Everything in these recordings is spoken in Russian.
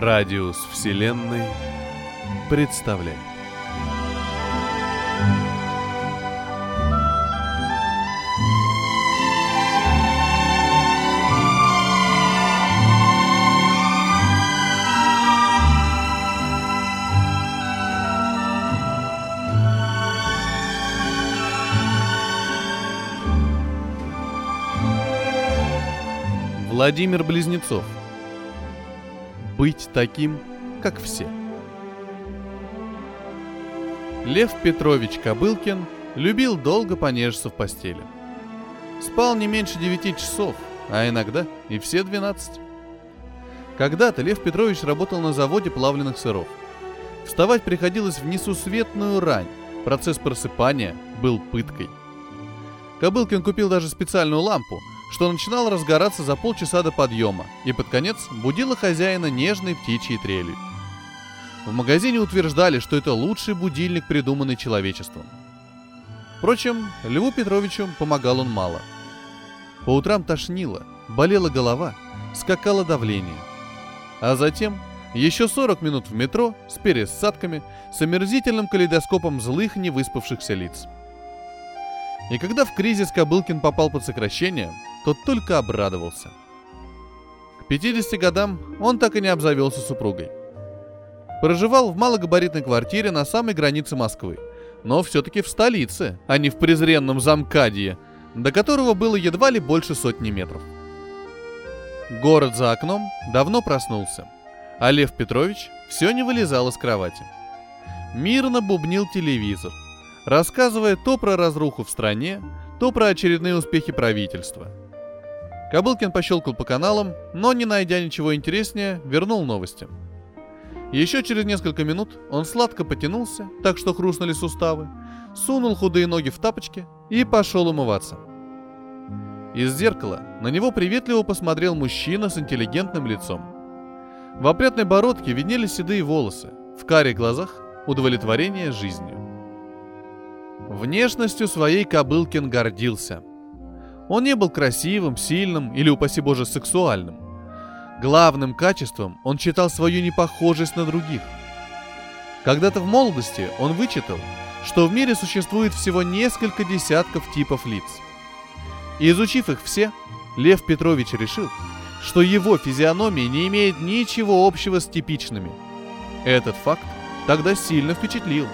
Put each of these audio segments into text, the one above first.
Радиус Вселенной представляет. Владимир Близнецов. Быть таким, как все. Лев Петрович Кобылкин любил долго понежиться в постели. Спал не меньше девяти часов, а иногда и все двенадцать. Когда-то Лев Петрович работал на заводе плавленных сыров. Вставать приходилось в несусветную рань. Процесс просыпания был пыткой. Кобылкин купил даже специальную лампу – что начинало разгораться за полчаса до подъема и под конец будило хозяина нежной птичьей трелью. В магазине утверждали, что это лучший будильник, придуманный человечеством. Впрочем, Льву Петровичу помогал он мало. По утрам тошнило, болела голова, скакало давление. А затем еще 40 минут в метро с пересадками, с омерзительным калейдоскопом злых невыспавшихся лиц. И когда в кризис Кобылкин попал под сокращение, тот только обрадовался. К 50 годам он так и не обзавелся супругой. Проживал в малогабаритной квартире на самой границе Москвы, но все-таки в столице, а не в презренном замкадье, до которого было едва ли больше сотни метров. Город за окном давно проснулся, а Лев Петрович все не вылезал из кровати. Мирно бубнил телевизор, рассказывая то про разруху в стране, то про очередные успехи правительства – Кобылкин пощелкал по каналам, но, не найдя ничего интереснее, вернул новости. Еще через несколько минут он сладко потянулся, так что хрустнули суставы, сунул худые ноги в тапочки и пошел умываться. Из зеркала на него приветливо посмотрел мужчина с интеллигентным лицом. В опрятной бородке виднелись седые волосы, в каре глазах удовлетворение жизнью. Внешностью своей Кобылкин гордился – он не был красивым, сильным или, упаси боже, сексуальным. Главным качеством он считал свою непохожесть на других. Когда-то в молодости он вычитал, что в мире существует всего несколько десятков типов лиц. И изучив их все, Лев Петрович решил, что его физиономия не имеет ничего общего с типичными. Этот факт тогда сильно впечатлил.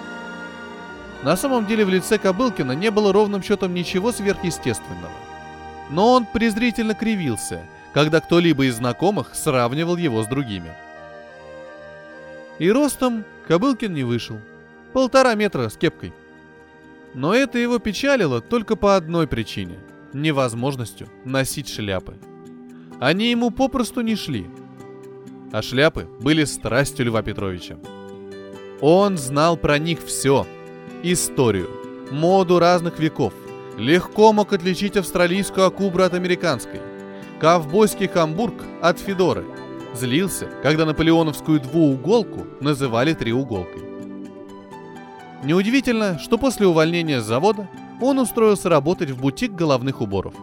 На самом деле в лице Кобылкина не было ровным счетом ничего сверхъестественного – но он презрительно кривился, когда кто-либо из знакомых сравнивал его с другими. И ростом Кобылкин не вышел. Полтора метра с кепкой. Но это его печалило только по одной причине – невозможностью носить шляпы. Они ему попросту не шли. А шляпы были страстью Льва Петровича. Он знал про них все – историю, моду разных веков, легко мог отличить австралийскую акубру от американской, ковбойский хамбург от федоры. Злился, когда наполеоновскую двууголку называли треуголкой. Неудивительно, что после увольнения с завода он устроился работать в бутик головных уборов.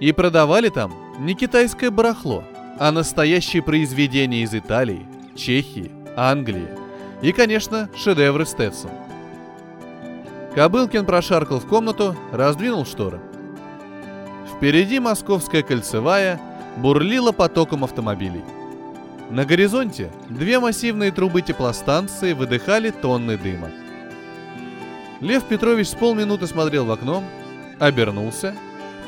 И продавали там не китайское барахло, а настоящие произведения из Италии, Чехии, Англии и, конечно, шедевры Стэтсон – Кобылкин прошаркал в комнату, раздвинул шторы. Впереди московская кольцевая бурлила потоком автомобилей. На горизонте две массивные трубы теплостанции выдыхали тонны дыма. Лев Петрович с полминуты смотрел в окно, обернулся,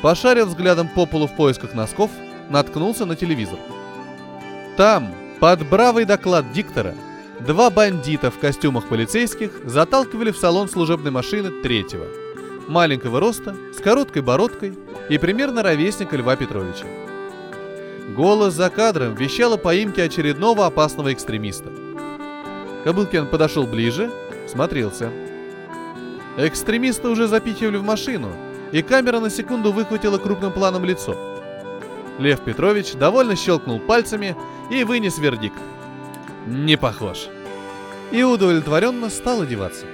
пошарил взглядом по полу в поисках носков, наткнулся на телевизор. Там, под бравый доклад диктора, Два бандита в костюмах полицейских заталкивали в салон служебной машины третьего. Маленького роста, с короткой бородкой и примерно ровесника Льва Петровича. Голос за кадром вещал о поимке очередного опасного экстремиста. Кобылкин подошел ближе, смотрелся. Экстремиста уже запихивали в машину, и камера на секунду выхватила крупным планом лицо. Лев Петрович довольно щелкнул пальцами и вынес вердикт – не похож. И удовлетворенно стал одеваться.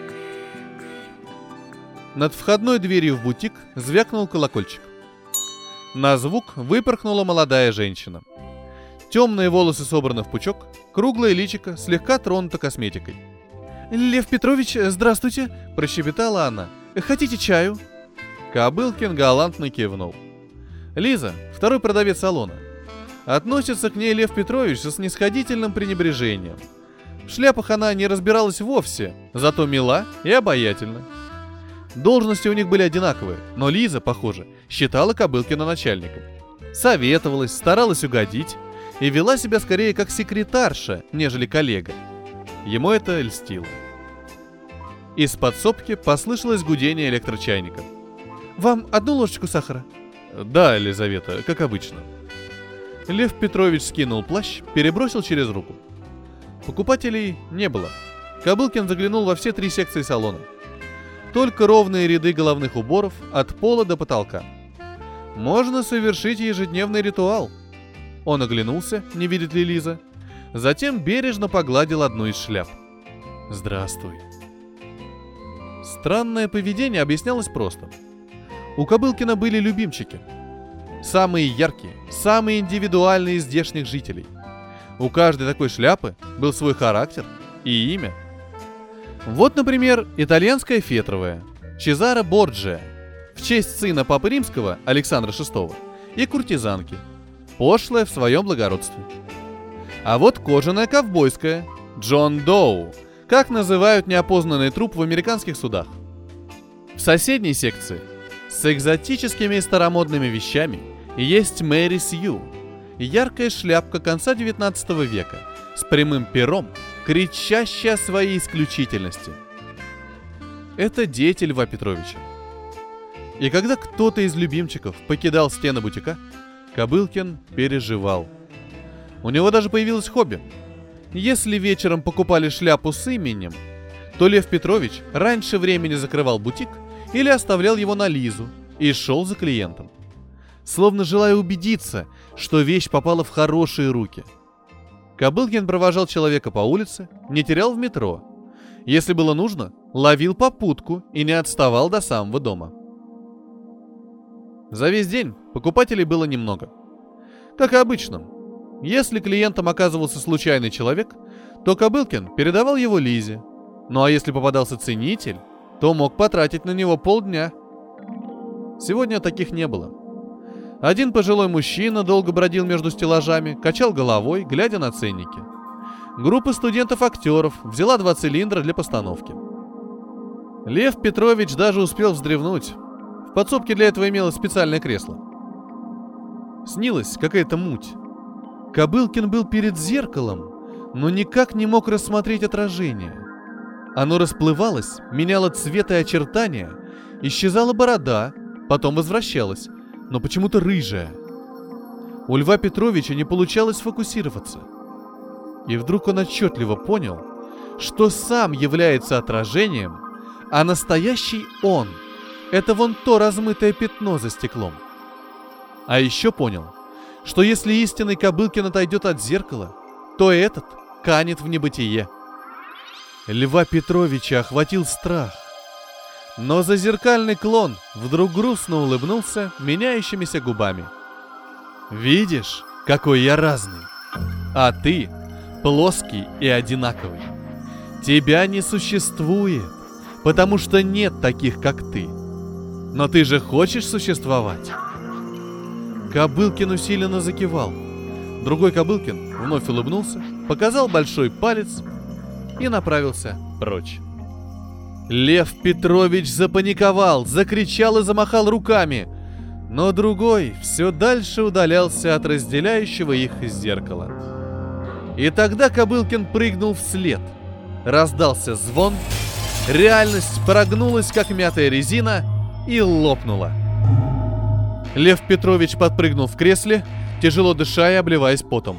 Над входной дверью в бутик звякнул колокольчик. На звук выпорхнула молодая женщина. Темные волосы собраны в пучок, круглое личико слегка тронуто косметикой. «Лев Петрович, здравствуйте!» – прощебетала она. «Хотите чаю?» Кобылкин галантно кивнул. Лиза, второй продавец салона. Относится к ней Лев Петрович со снисходительным пренебрежением. В шляпах она не разбиралась вовсе, зато мила и обаятельна. Должности у них были одинаковые, но Лиза, похоже, считала Кобылкина начальником. Советовалась, старалась угодить и вела себя скорее как секретарша, нежели коллега. Ему это льстило. Из подсобки послышалось гудение электрочайника. «Вам одну ложечку сахара?» «Да, Елизавета, как обычно». Лев Петрович скинул плащ, перебросил через руку. Покупателей не было. Кобылкин заглянул во все три секции салона. Только ровные ряды головных уборов от пола до потолка. Можно совершить ежедневный ритуал. Он оглянулся, не видит ли Лиза. Затем бережно погладил одну из шляп. «Здравствуй». Странное поведение объяснялось просто. У Кобылкина были любимчики. Самые яркие, самые индивидуальные из здешних жителей. У каждой такой шляпы был свой характер и имя. Вот, например, итальянская фетровая, Чезаро Борджия, в честь сына Папы Римского Александра VI и куртизанки, пошлая в своем благородстве. А вот кожаная ковбойская, Джон Доу, как называют неопознанный труп в американских судах. В соседней секции с экзотическими и старомодными вещами есть Мэри Сью, яркая шляпка конца 19 века с прямым пером, кричащая о своей исключительности. Это дети Льва Петровича. И когда кто-то из любимчиков покидал стены бутика, Кобылкин переживал. У него даже появилось хобби. Если вечером покупали шляпу с именем, то Лев Петрович раньше времени закрывал бутик или оставлял его на Лизу и шел за клиентом. Словно желая убедиться, что вещь попала в хорошие руки. Кобылкин провожал человека по улице, не терял в метро. Если было нужно, ловил попутку и не отставал до самого дома. За весь день покупателей было немного. Как и обычно. Если клиентом оказывался случайный человек, то Кобылкин передавал его Лизе. Ну а если попадался ценитель, то мог потратить на него полдня. Сегодня таких не было. Один пожилой мужчина долго бродил между стеллажами, качал головой, глядя на ценники. Группа студентов-актеров взяла два цилиндра для постановки. Лев Петрович даже успел вздревнуть. В подсобке для этого имелось специальное кресло. Снилась какая-то муть. Кобылкин был перед зеркалом, но никак не мог рассмотреть отражение. Оно расплывалось, меняло цвет и очертания, исчезала борода, потом возвращалась, но почему-то рыжая. У Льва Петровича не получалось фокусироваться. И вдруг он отчетливо понял, что сам является отражением, а настоящий он — это вон то размытое пятно за стеклом. А еще понял, что если истинный Кобылкин отойдет от зеркала, то этот канет в небытие — Льва Петровича охватил страх. Но зазеркальный клон вдруг грустно улыбнулся меняющимися губами. «Видишь, какой я разный, а ты плоский и одинаковый. Тебя не существует, потому что нет таких, как ты. Но ты же хочешь существовать?» Кобылкин усиленно закивал. Другой Кобылкин вновь улыбнулся, показал большой палец и направился прочь. Лев Петрович запаниковал, закричал и замахал руками, но другой все дальше удалялся от разделяющего их зеркала. И тогда Кобылкин прыгнул вслед. Раздался звон, реальность прогнулась, как мятая резина, и лопнула. Лев Петрович подпрыгнул в кресле, тяжело дыша и обливаясь потом.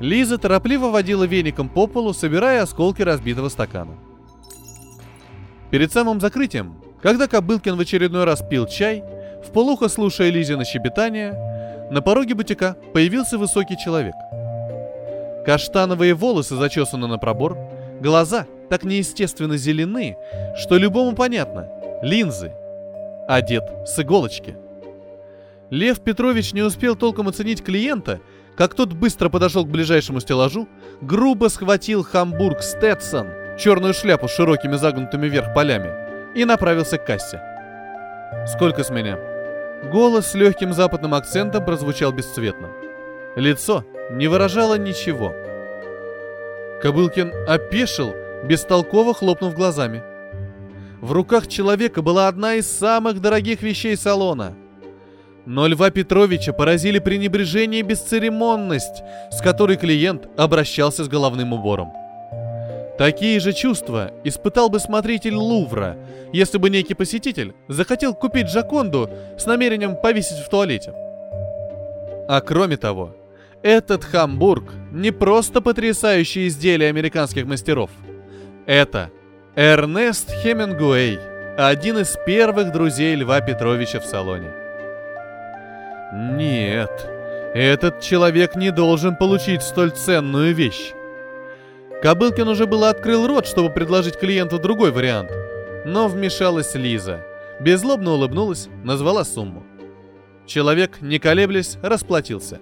Лиза торопливо водила веником по полу, собирая осколки разбитого стакана. Перед самым закрытием, когда Кобылкин в очередной раз пил чай, в полухо слушая Лизина щебетание, на пороге бутика появился высокий человек. Каштановые волосы зачесаны на пробор, глаза так неестественно зелены, что любому понятно — линзы. Одет с иголочки. Лев Петрович не успел толком оценить клиента — как тот быстро подошел к ближайшему стеллажу, грубо схватил Хамбург Стетсон, черную шляпу с широкими загнутыми вверх полями, и направился к кассе. «Сколько с меня?» Голос с легким западным акцентом прозвучал бесцветно. Лицо не выражало ничего. Кобылкин опешил, бестолково хлопнув глазами. В руках человека была одна из самых дорогих вещей салона. Но Льва Петровича поразили пренебрежение и бесцеремонность, с которой клиент обращался с головным убором. Такие же чувства испытал бы смотритель Лувра, если бы некий посетитель захотел купить Джаконду с намерением повесить в туалете. А кроме того, этот Хамбург не просто потрясающее изделие американских мастеров. Это Эрнест Хемингуэй, один из первых друзей Льва Петровича в салоне. Нет, этот человек не должен получить столь ценную вещь. Кобылкин уже было открыл рот, чтобы предложить клиенту другой вариант. Но вмешалась Лиза. Беззлобно улыбнулась, назвала сумму. Человек, не колеблясь, расплатился.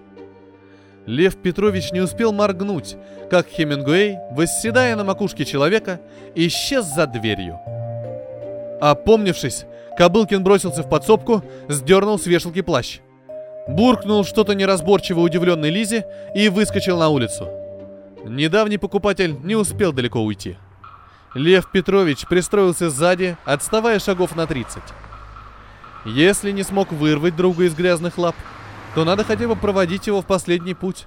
Лев Петрович не успел моргнуть, как Хемингуэй, восседая на макушке человека, исчез за дверью. Опомнившись, Кобылкин бросился в подсобку, сдернул с вешалки плащ. Буркнул что-то неразборчиво удивленной Лизе и выскочил на улицу. Недавний покупатель не успел далеко уйти. Лев Петрович пристроился сзади, отставая шагов на 30. Если не смог вырвать друга из грязных лап, то надо хотя бы проводить его в последний путь.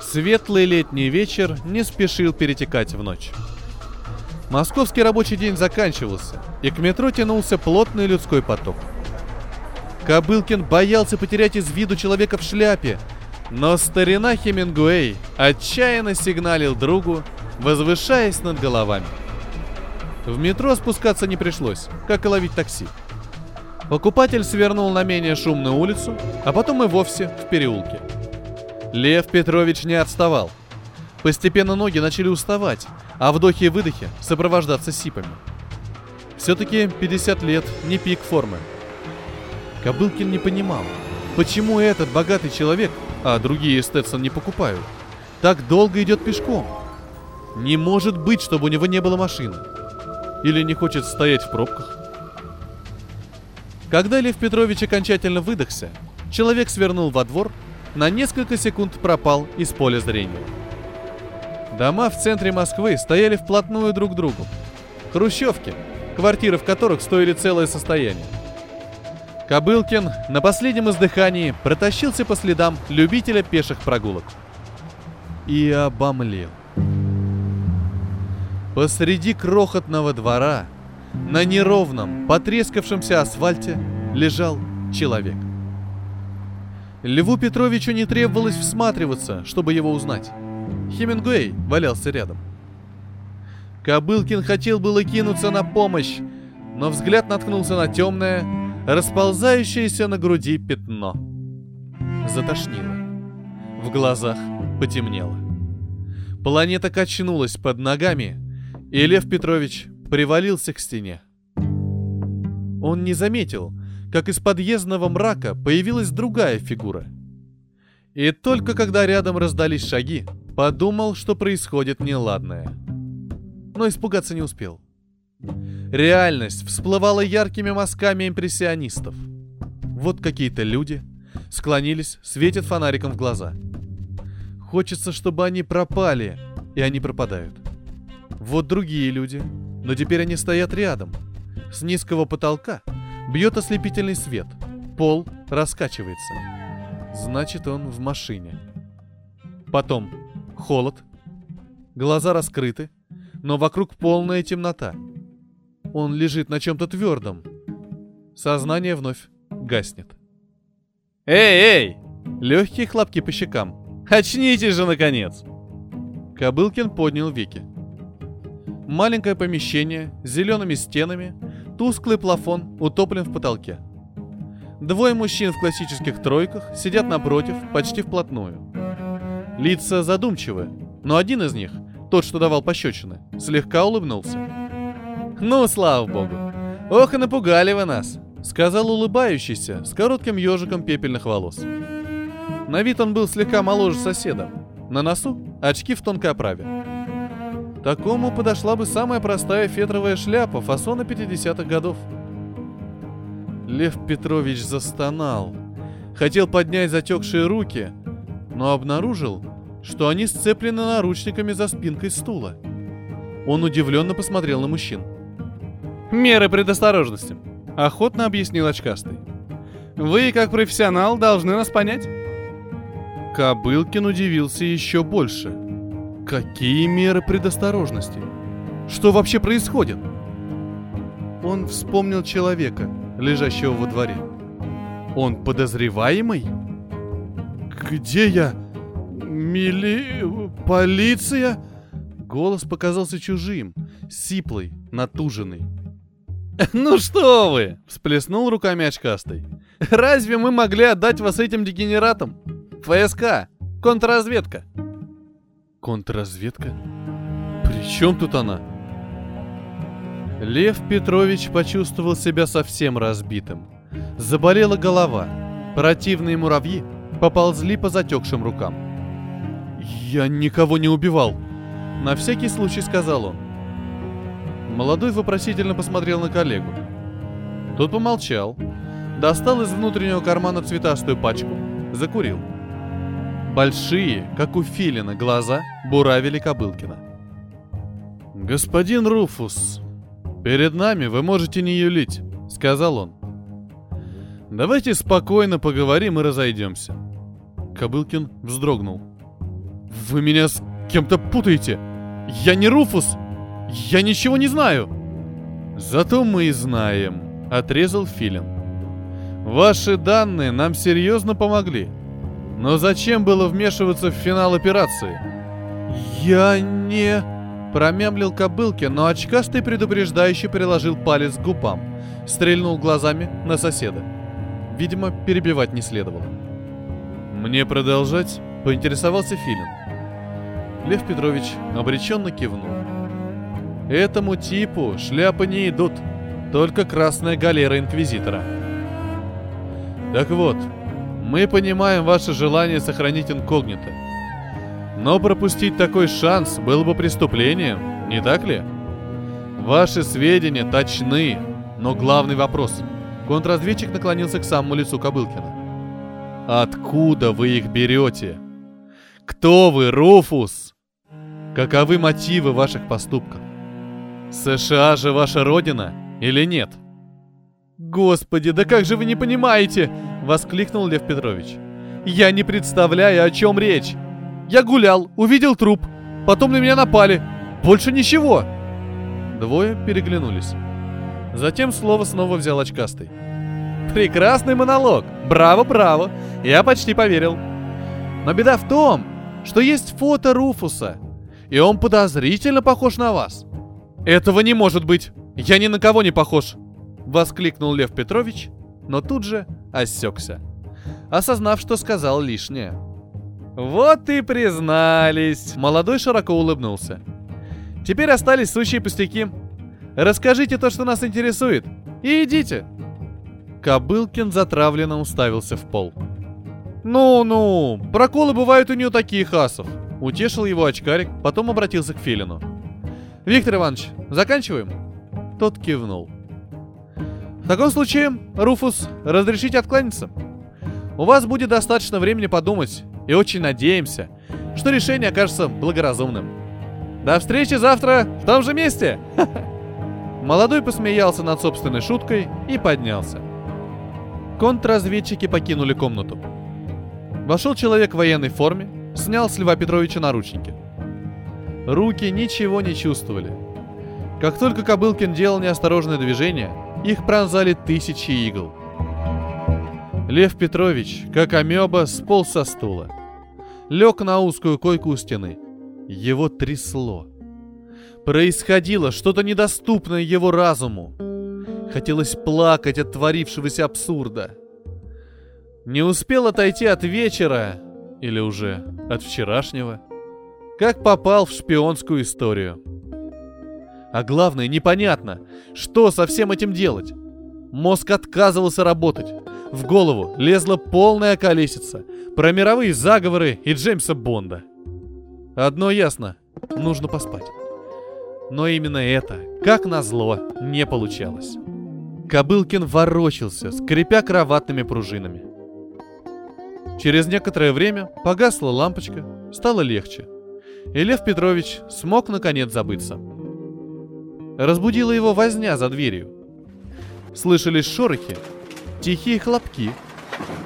Светлый летний вечер не спешил перетекать в ночь. Московский рабочий день заканчивался, и к метро тянулся плотный людской поток. Кобылкин боялся потерять из виду человека в шляпе, но старина Хемингуэй отчаянно сигналил другу, возвышаясь над головами. В метро спускаться не пришлось, как и ловить такси. Покупатель свернул на менее шумную улицу, а потом и вовсе в переулке. Лев Петрович не отставал. Постепенно ноги начали уставать, а вдохи и выдохи сопровождаться сипами. Все-таки 50 лет не пик формы. Кобылкин не понимал, почему этот богатый человек а другие Сtetson не покупают, так долго идет пешком. Не может быть, чтобы у него не было машины. Или не хочет стоять в пробках. Когда Лев Петрович окончательно выдохся, человек свернул во двор, на несколько секунд пропал из поля зрения. Дома в центре Москвы стояли вплотную друг к другу. Хрущевки, квартиры в которых стоили целое состояние. Кобылкин на последнем издыхании протащился по следам любителя пеших прогулок. И обомлел. Посреди крохотного двора, на неровном, потрескавшемся асфальте, лежал человек. Льву Петровичу не требовалось всматриваться, чтобы его узнать. Хемингуэй валялся рядом. Кобылкин хотел было кинуться на помощь, но взгляд наткнулся на темное, расползающееся на груди пятно. Затошнило. В глазах потемнело. Планета качнулась под ногами, и Лев Петрович привалился к стене. Он не заметил, как из подъездного мрака появилась другая фигура. И только когда рядом раздались шаги, подумал, что происходит неладное. Но испугаться не успел. Реальность всплывала яркими мазками импрессионистов. Вот какие-то люди склонились, светят фонариком в глаза. Хочется, чтобы они пропали, и они пропадают. Вот другие люди, но теперь они стоят рядом. С низкого потолка бьет ослепительный свет. Пол раскачивается. Значит, он в машине. Потом холод. Глаза раскрыты, но вокруг полная темнота – он лежит на чем-то твердом. Сознание вновь гаснет. «Эй, эй!» Легкие хлопки по щекам. «Очнитесь же, наконец!» Кобылкин поднял веки. Маленькое помещение с зелеными стенами, тусклый плафон утоплен в потолке. Двое мужчин в классических тройках сидят напротив, почти вплотную. Лица задумчивы, но один из них, тот, что давал пощечины, слегка улыбнулся. «Ну, слава богу! Ох и напугали вы нас!» — сказал улыбающийся, с коротким ежиком пепельных волос. На вид он был слегка моложе соседа. На носу очки в тонкой оправе. Такому подошла бы самая простая фетровая шляпа фасона 50-х годов. Лев Петрович застонал. Хотел поднять затекшие руки, но обнаружил, что они сцеплены наручниками за спинкой стула. Он удивленно посмотрел на мужчин. «Меры предосторожности», — охотно объяснил очкастый. «Вы, как профессионал, должны нас понять». Кобылкин удивился еще больше. Какие меры предосторожности? Что вообще происходит? Он вспомнил человека, лежащего во дворе. Он подозреваемый? Где я? Мили... полиция? Голос показался чужим, сиплый, натуженный. «Ну что вы!» — всплеснул руками очкастый. «Разве мы могли отдать вас этим дегенератам? ФСК! Контрразведка!» «Контрразведка? При чем тут она?» Лев Петрович почувствовал себя совсем разбитым. Заболела голова. Противные муравьи поползли по затекшим рукам. «Я никого не убивал!» На всякий случай сказал он. Молодой вопросительно посмотрел на коллегу. Тот помолчал, достал из внутреннего кармана цветастую пачку, закурил. Большие, как у филина, глаза буравили Кобылкина. «Господин Руфус, перед нами вы можете не юлить», — сказал он. «Давайте спокойно поговорим и разойдемся». Кобылкин вздрогнул. «Вы меня с кем-то путаете! Я не Руфус! Я ничего не знаю!» «Зато мы и знаем», — отрезал Филин. «Ваши данные нам серьезно помогли. Но зачем было вмешиваться в финал операции?» «Я не...» — промямлил Кобылкин, но очкастый предупреждающий приложил палец к губам, стрельнул глазами на соседа. Видимо, перебивать не следовало. «Мне продолжать?» — поинтересовался Филин. Лев Петрович обреченно кивнул. Этому типу шляпы не идут, только красная галера Инквизитора. Так вот, мы понимаем ваше желание сохранить инкогнито. Но пропустить такой шанс было бы преступлением, не так ли? Ваши сведения точны, но главный вопрос. Контрразведчик наклонился к самому лицу Кобылкина. Откуда вы их берете? Кто вы, Руфус? Каковы мотивы ваших поступков? США же ваша родина или нет? Господи, да как же вы не понимаете? Воскликнул Лев Петрович. Я не представляю, о чем речь. Я гулял, увидел труп, потом на меня напали. Больше ничего. Двое переглянулись. Затем слово снова взял очкастый. Прекрасный монолог. Браво, браво. Я почти поверил. Но беда в том, что есть фото Руфуса, и он подозрительно похож на вас. «Этого не может быть! Я ни на кого не похож!» — воскликнул Лев Петрович, но тут же осекся, осознав, что сказал лишнее. «Вот и признались!» — молодой широко улыбнулся. «Теперь остались сущие пустяки. Расскажите то, что нас интересует, и идите!» Кобылкин затравленно уставился в пол. «Ну-ну, проколы бывают у нее таких асов!» Утешил его очкарик, потом обратился к Филину. Виктор Иванович, заканчиваем?» Тот кивнул. «В таком случае, Руфус, разрешите откланяться? У вас будет достаточно времени подумать, и очень надеемся, что решение окажется благоразумным. До встречи завтра в том же месте!» Молодой посмеялся над собственной шуткой и поднялся. Контрразведчики покинули комнату. Вошел человек в военной форме, снял с Льва Петровича наручники – Руки ничего не чувствовали. Как только Кобылкин делал неосторожное движение, их пронзали тысячи игл. Лев Петрович, как амеба, сполз со стула. Лег на узкую койку у стены. Его трясло. Происходило что-то недоступное его разуму. Хотелось плакать от творившегося абсурда. Не успел отойти от вечера, или уже от вчерашнего, как попал в шпионскую историю. А главное, непонятно, что со всем этим делать. Мозг отказывался работать. В голову лезла полная колесица про мировые заговоры и Джеймса Бонда. Одно ясно, нужно поспать. Но именно это, как назло, не получалось. Кобылкин ворочался, скрипя кроватными пружинами. Через некоторое время погасла лампочка, стало легче. И Лев Петрович смог наконец забыться. Разбудила его возня за дверью. Слышались шорохи, тихие хлопки,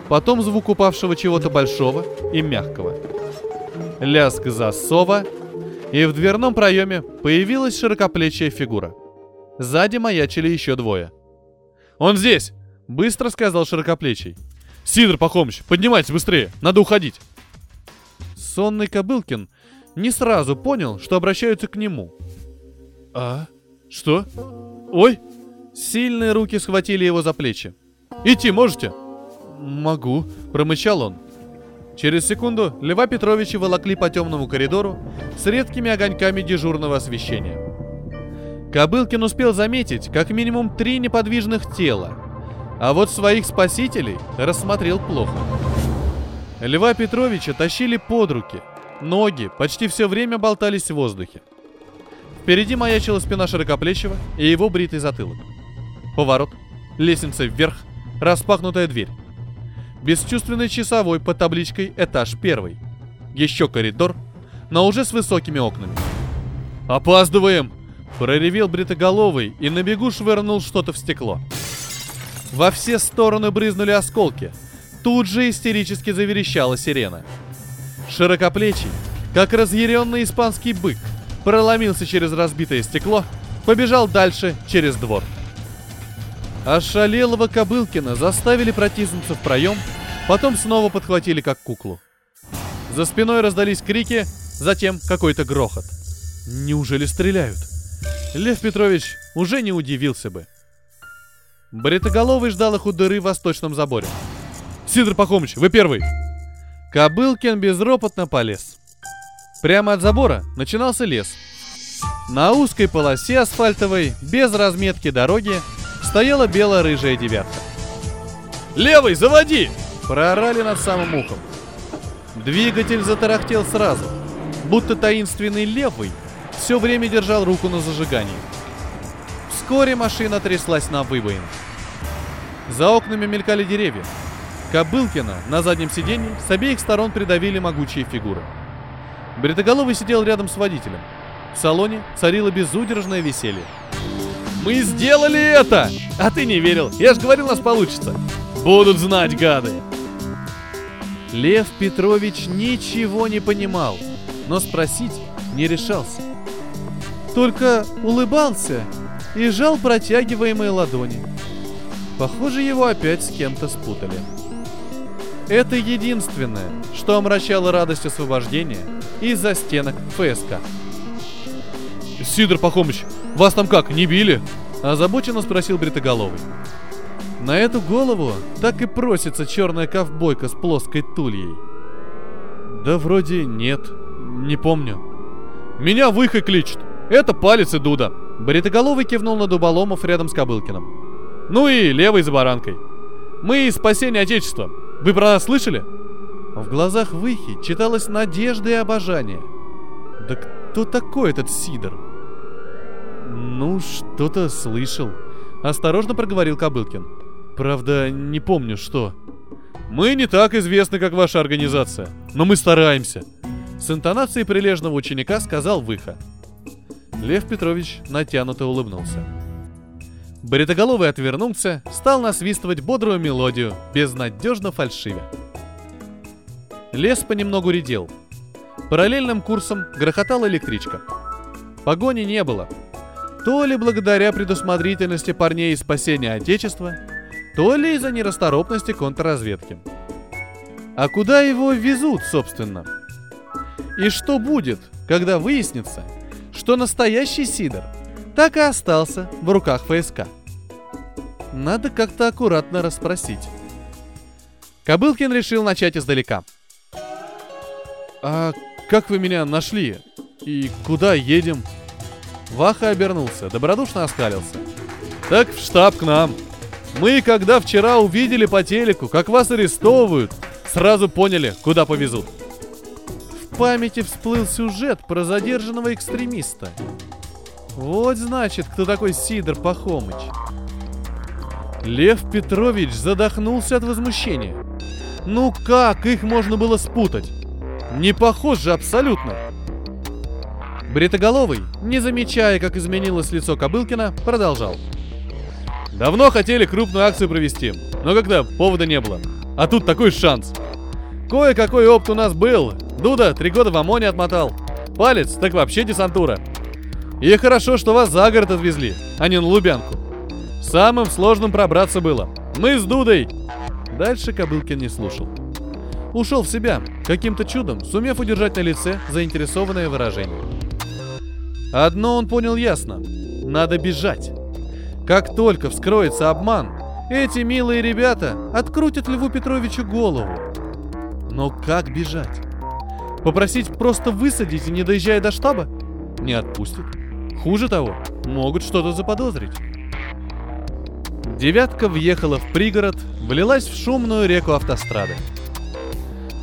потом звук упавшего чего-то большого и мягкого. Лязг засова, и в дверном проеме появилась широкоплечья фигура. Сзади маячили еще двое. «Он здесь!» — быстро сказал широкоплечий. «Сидор Пахомыч, поднимайтесь быстрее, надо уходить!» Сонный Кобылкин не сразу понял, что обращаются к нему. «А? Что? Ой!» Сильные руки схватили его за плечи. «Идти можете?» «Могу», — промычал он. Через секунду Льва Петровича волокли по темному коридору с редкими огоньками дежурного освещения. Кобылкин успел заметить как минимум три неподвижных тела, а вот своих спасителей рассмотрел плохо. Льва Петровича тащили под руки, ноги почти все время болтались в воздухе. Впереди маячила спина широкоплечего и его бритый затылок. Поворот, лестница вверх, распахнутая дверь. Бесчувственный часовой под табличкой «Этаж первый». Еще коридор, но уже с высокими окнами. «Опаздываем!» — проревел бритоголовый и на бегу швырнул что-то в стекло. Во все стороны брызнули осколки. Тут же истерически заверещала сирена. Широкоплечий, как разъяренный испанский бык, проломился через разбитое стекло, побежал дальше через двор. Ошалелого Кобылкина заставили протиснуться в проем, потом снова подхватили как куклу. За спиной раздались крики, затем какой-то грохот. Неужели стреляют? Лев Петрович уже не удивился бы. Бритоголовый ждал их у дыры в восточном заборе. «Сидор Пахомыч, вы первый!» Кобылкин безропотно полез. Прямо от забора начинался лес. На узкой полосе асфальтовой, без разметки дороги, стояла бело-рыжая девятка. «Левый, заводи!» — проорали над самым ухом. Двигатель затарахтел сразу, будто таинственный левый все время держал руку на зажигании. Вскоре машина тряслась на выбоинах. За окнами мелькали деревья. Кобылкина на заднем сиденье с обеих сторон придавили могучие фигуры. Бритоголовый сидел рядом с водителем. В салоне царило безудержное веселье. Мы сделали это! А ты не верил. Я же говорил, у нас получится. Будут знать, гады. Лев Петрович ничего не понимал, но спросить не решался. Только улыбался и жал протягиваемые ладони. Похоже, его опять с кем-то спутали. Это единственное, что омрачало радость освобождения из-за стенок ФСК. «Сидор Пахомыч, вас там как, не били?» Озабоченно спросил Бритоголовый. На эту голову так и просится черная ковбойка с плоской тульей. Да вроде нет, не помню. Меня выхой кличут. Это палец и дуда. Бритоголовый кивнул на дуболомов рядом с Кобылкиным. Ну и левый за баранкой. Мы из спасения Отечества. Вы про нас слышали? В глазах Выхи читалась надежда и обожание. Да кто такой этот Сидор? «Ну, что-то слышал», — осторожно проговорил Кобылкин. «Правда, не помню, что». «Мы не так известны, как ваша организация, но мы стараемся», — с интонацией прилежного ученика сказал Выха. Лев Петрович натянуто улыбнулся. Бритоголовый отвернулся, стал насвистывать бодрую мелодию, безнадежно фальшивя. Лес понемногу редел. Параллельным курсом грохотала электричка. Погони не было, то ли благодаря предусмотрительности парней из спасения Отечества, то ли из-за нерасторопности контрразведки. А куда его везут, собственно? И что будет, когда выяснится, что настоящий Сидор так и остался в руках ФСК? Надо как-то аккуратно расспросить. Кобылкин решил начать издалека. «А как вы меня нашли? И куда едем?» Ваха обернулся, добродушно оскалился. «Так в штаб к нам!» Мы, когда вчера увидели по телеку, как вас арестовывают, сразу поняли, куда повезут. В памяти всплыл сюжет про задержанного экстремиста. Вот значит, кто такой Сидор Пахомыч. Лев Петрович задохнулся от возмущения. Ну как их можно было спутать? Не похож же абсолютно. Бритоголовый, не замечая, как изменилось лицо Кобылкина, продолжал. Давно хотели крупную акцию провести, но когда повода не было. А тут такой шанс. Кое-какой опыт у нас был. Дуда три года в ОМОНе отмотал. Палец, так вообще десантура. И хорошо, что вас за город отвезли, а не на Лубянку. Самым сложным пробраться было. Мы с Дудой. Дальше Кобылкин не слушал. Ушел в себя, каким-то чудом, сумев удержать на лице заинтересованное выражение. Одно он понял ясно. Надо бежать. Как только вскроется обман, эти милые ребята открутят Льву Петровичу голову. Но как бежать? Попросить просто высадить, не доезжая до штаба? Не отпустят. Хуже того, могут что-то заподозрить. Девятка въехала в пригород, влилась в шумную реку автострады.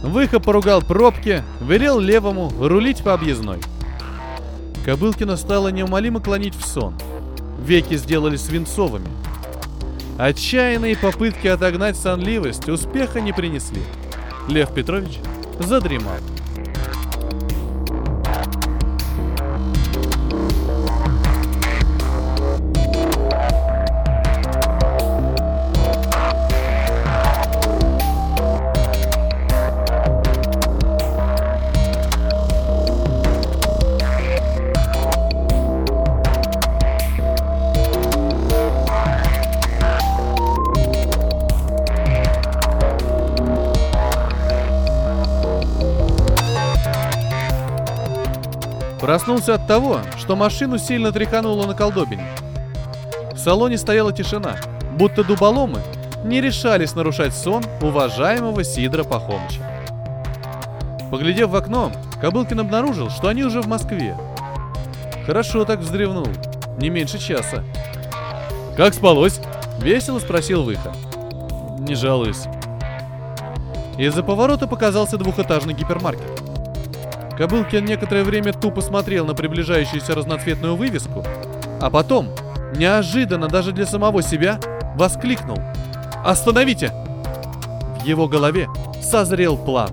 Выха поругал пробки, велел левому рулить по объездной. Кобылкина стало неумолимо клонить в сон. Веки сделали свинцовыми. Отчаянные попытки отогнать сонливость успеха не принесли. Лев Петрович задремал. Проснулся от того, что машину сильно тряхануло на колдобине. В салоне стояла тишина, будто дуболомы не решались нарушать сон уважаемого Сидора Пахомыча. Поглядев в окно, Кобылкин обнаружил, что они уже в Москве. Хорошо так вздремнул, не меньше часа. «Как спалось?» — весело спросил Выха. «Не жалуюсь». Из-за поворота показался двухэтажный гипермаркет. Кобылкин некоторое время тупо смотрел на приближающуюся разноцветную вывеску, а потом, неожиданно даже для самого себя, воскликнул «Остановите!» В его голове созрел план.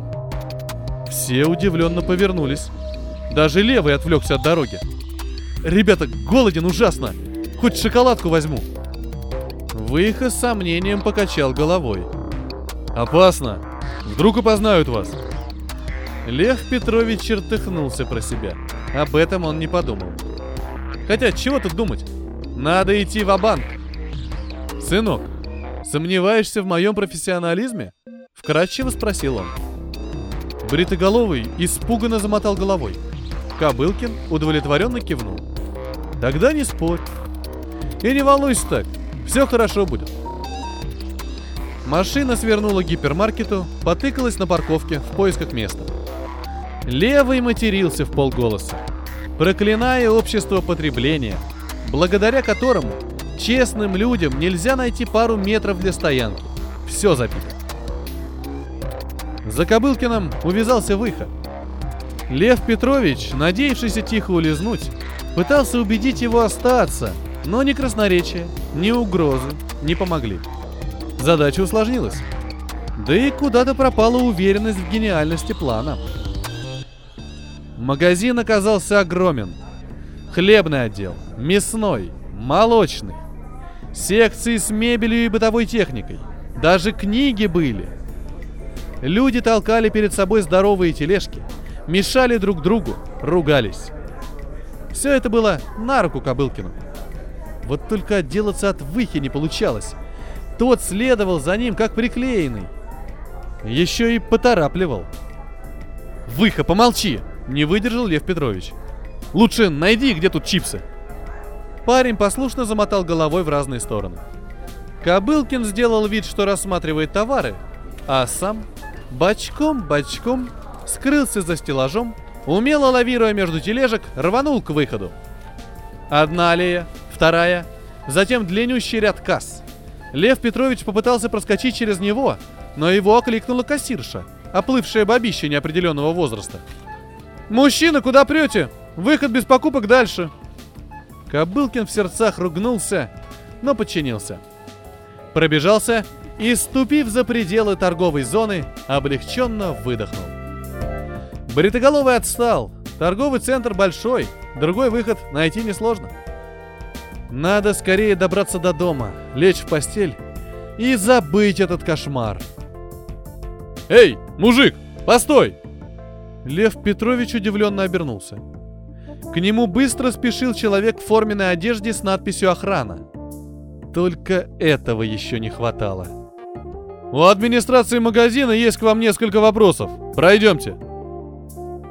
Все удивленно повернулись. Даже левый отвлекся от дороги. «Ребята, голоден ужасно! Хоть шоколадку возьму!» Выха с сомнением покачал головой. «Опасно! Вдруг опознают вас!» Лев Петрович чертыхнулся про себя. Об этом он не подумал. Хотя, чего тут думать? Надо идти в банк Сынок, сомневаешься в моем профессионализме? Вкратчиво спросил он. Бритоголовый испуганно замотал головой. Кобылкин удовлетворенно кивнул. Тогда не спорь. И не волнуйся так, все хорошо будет. Машина свернула к гипермаркету, потыкалась на парковке в поисках места. Левый матерился в полголоса, проклиная общество потребления, благодаря которому честным людям нельзя найти пару метров для стоянки. Все забито. За Кобылкиным увязался выход. Лев Петрович, надеявшийся тихо улизнуть, пытался убедить его остаться, но ни красноречие, ни угрозы не помогли. Задача усложнилась. Да и куда-то пропала уверенность в гениальности плана. Магазин оказался огромен. Хлебный отдел, мясной, молочный. Секции с мебелью и бытовой техникой. Даже книги были. Люди толкали перед собой здоровые тележки, мешали друг другу, ругались. Все это было на руку Кобылкину. Вот только отделаться от выхи не получалось. Тот следовал за ним, как приклеенный. Еще и поторапливал. «Выха, помолчи!» Не выдержал Лев Петрович. Лучше найди, где тут чипсы. Парень послушно замотал головой в разные стороны. Кобылкин сделал вид, что рассматривает товары, а сам бочком-бочком скрылся за стеллажом, умело лавируя между тележек, рванул к выходу. Одна аллея, вторая, затем длиннющий ряд касс. Лев Петрович попытался проскочить через него, но его окликнула кассирша, оплывшая бабища неопределенного возраста. «Мужчина, куда прете? Выход без покупок дальше!» Кобылкин в сердцах ругнулся, но подчинился. Пробежался и, ступив за пределы торговой зоны, облегченно выдохнул. Бритоголовый отстал. Торговый центр большой, другой выход найти несложно. Надо скорее добраться до дома, лечь в постель и забыть этот кошмар. «Эй, мужик, постой!» Лев Петрович удивленно обернулся. К нему быстро спешил человек в форменной одежде с надписью «Охрана». Только этого еще не хватало. «У администрации магазина есть к вам несколько вопросов. Пройдемте».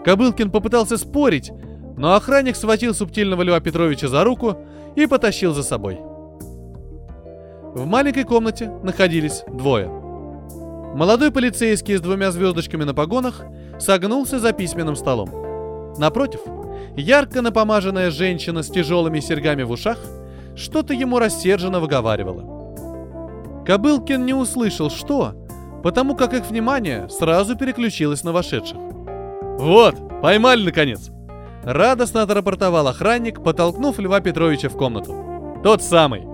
Кобылкин попытался спорить, но охранник схватил субтильного Льва Петровича за руку и потащил за собой. В маленькой комнате находились двое. Молодой полицейский с двумя звездочками на погонах согнулся за письменным столом. Напротив, ярко напомаженная женщина с тяжелыми серьгами в ушах что-то ему рассерженно выговаривала. Кобылкин не услышал, что, потому как их внимание сразу переключилось на вошедших. «Вот, поймали наконец!» Радостно отрапортовал охранник, потолкнув Льва Петровича в комнату. «Тот самый!»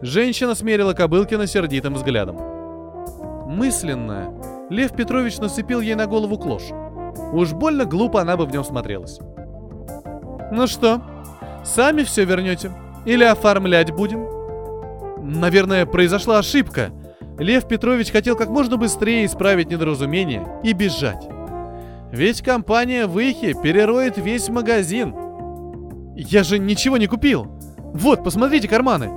Женщина смерила Кобылкина сердитым взглядом. Мысленно Лев Петрович насыпил ей на голову клош. Уж больно глупо она бы в нем смотрелась. «Ну что, сами все вернете? Или оформлять будем?» Наверное, произошла ошибка. Лев Петрович хотел как можно быстрее исправить недоразумение и бежать. Ведь компания Выхи перероет весь магазин. Я же ничего не купил. Вот, посмотрите карманы.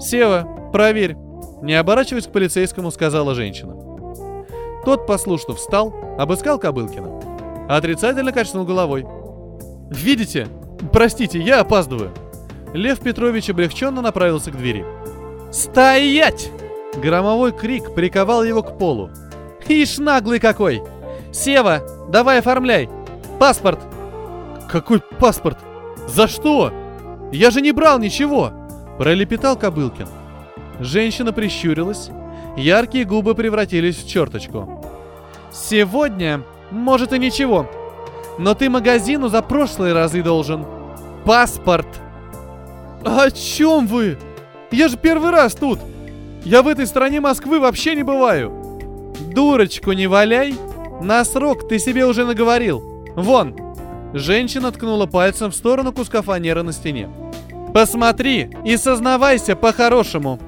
Сева, проверь. Не оборачиваясь к полицейскому, сказала женщина. Тот послушно встал, обыскал Кобылкина. Отрицательно качнул головой. «Видите? Простите, я опаздываю». Лев Петрович облегченно направился к двери. «Стоять!» Громовой крик приковал его к полу. «Ишь наглый какой!» Сева, давай оформляй. Паспорт. Какой паспорт? За что? Я же не брал ничего. Пролепетал Кобылкин. Женщина прищурилась. Яркие губы превратились в черточку. Сегодня, может и ничего. Но ты магазину за прошлые разы должен. Паспорт. О чем вы? Я же первый раз тут. Я в этой стране Москвы вообще не бываю. Дурочку не валяй на срок ты себе уже наговорил. Вон!» Женщина ткнула пальцем в сторону куска фанеры на стене. «Посмотри и сознавайся по-хорошему!»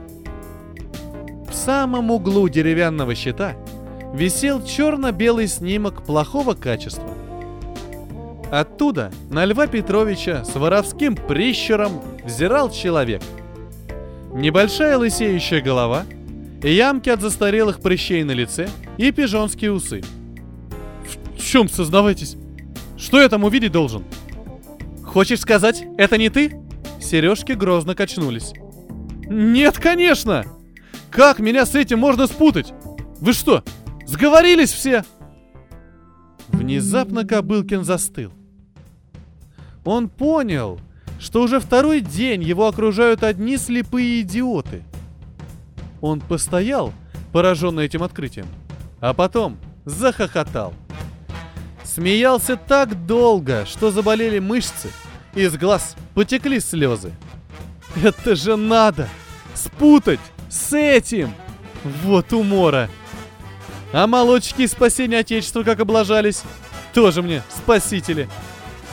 Самом углу деревянного щита висел черно-белый снимок плохого качества. Оттуда на Льва Петровича с воровским прищуром взирал человек. Небольшая лысеющая голова, ямки от застарелых прыщей на лице и пижонские усы – в чем сознавайтесь? Что я там увидеть должен? Хочешь сказать, это не ты? Сережки грозно качнулись. Нет, конечно! Как меня с этим можно спутать? Вы что, сговорились все? Внезапно Кобылкин застыл. Он понял, что уже второй день его окружают одни слепые идиоты. Он постоял, пораженный этим открытием, а потом захохотал – Смеялся так долго, что заболели мышцы, из глаз потекли слезы. Это же надо! Спутать с этим! Вот умора! А молочки спасения Отечества как облажались. Тоже мне спасители.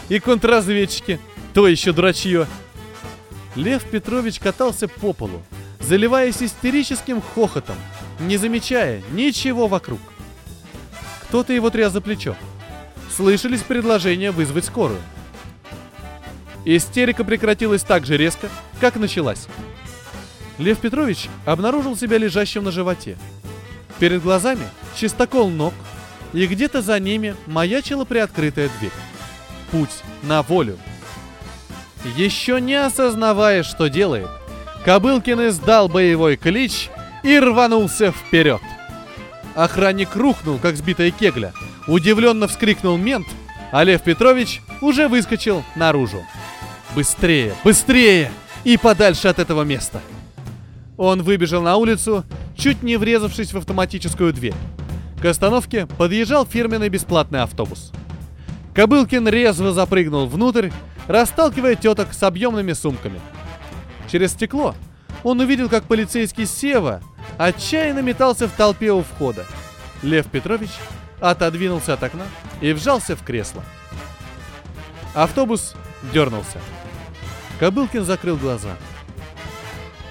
И контрразведчики. То еще дурачье. Лев Петрович катался по полу, заливаясь истерическим хохотом, не замечая ничего вокруг. Кто-то его тряс за плечо слышались предложения вызвать скорую. Истерика прекратилась так же резко, как началась. Лев Петрович обнаружил себя лежащим на животе. Перед глазами чистокол ног, и где-то за ними маячила приоткрытая дверь. Путь на волю. Еще не осознавая, что делает, Кобылкин издал боевой клич и рванулся вперед. Охранник рухнул, как сбитая кегля – Удивленно вскрикнул мент, а Лев Петрович уже выскочил наружу. Быстрее, быстрее и подальше от этого места. Он выбежал на улицу, чуть не врезавшись в автоматическую дверь. К остановке подъезжал фирменный бесплатный автобус. Кобылкин резво запрыгнул внутрь, расталкивая теток с объемными сумками. Через стекло он увидел, как полицейский Сева отчаянно метался в толпе у входа. Лев Петрович отодвинулся от окна и вжался в кресло. Автобус дернулся. Кобылкин закрыл глаза.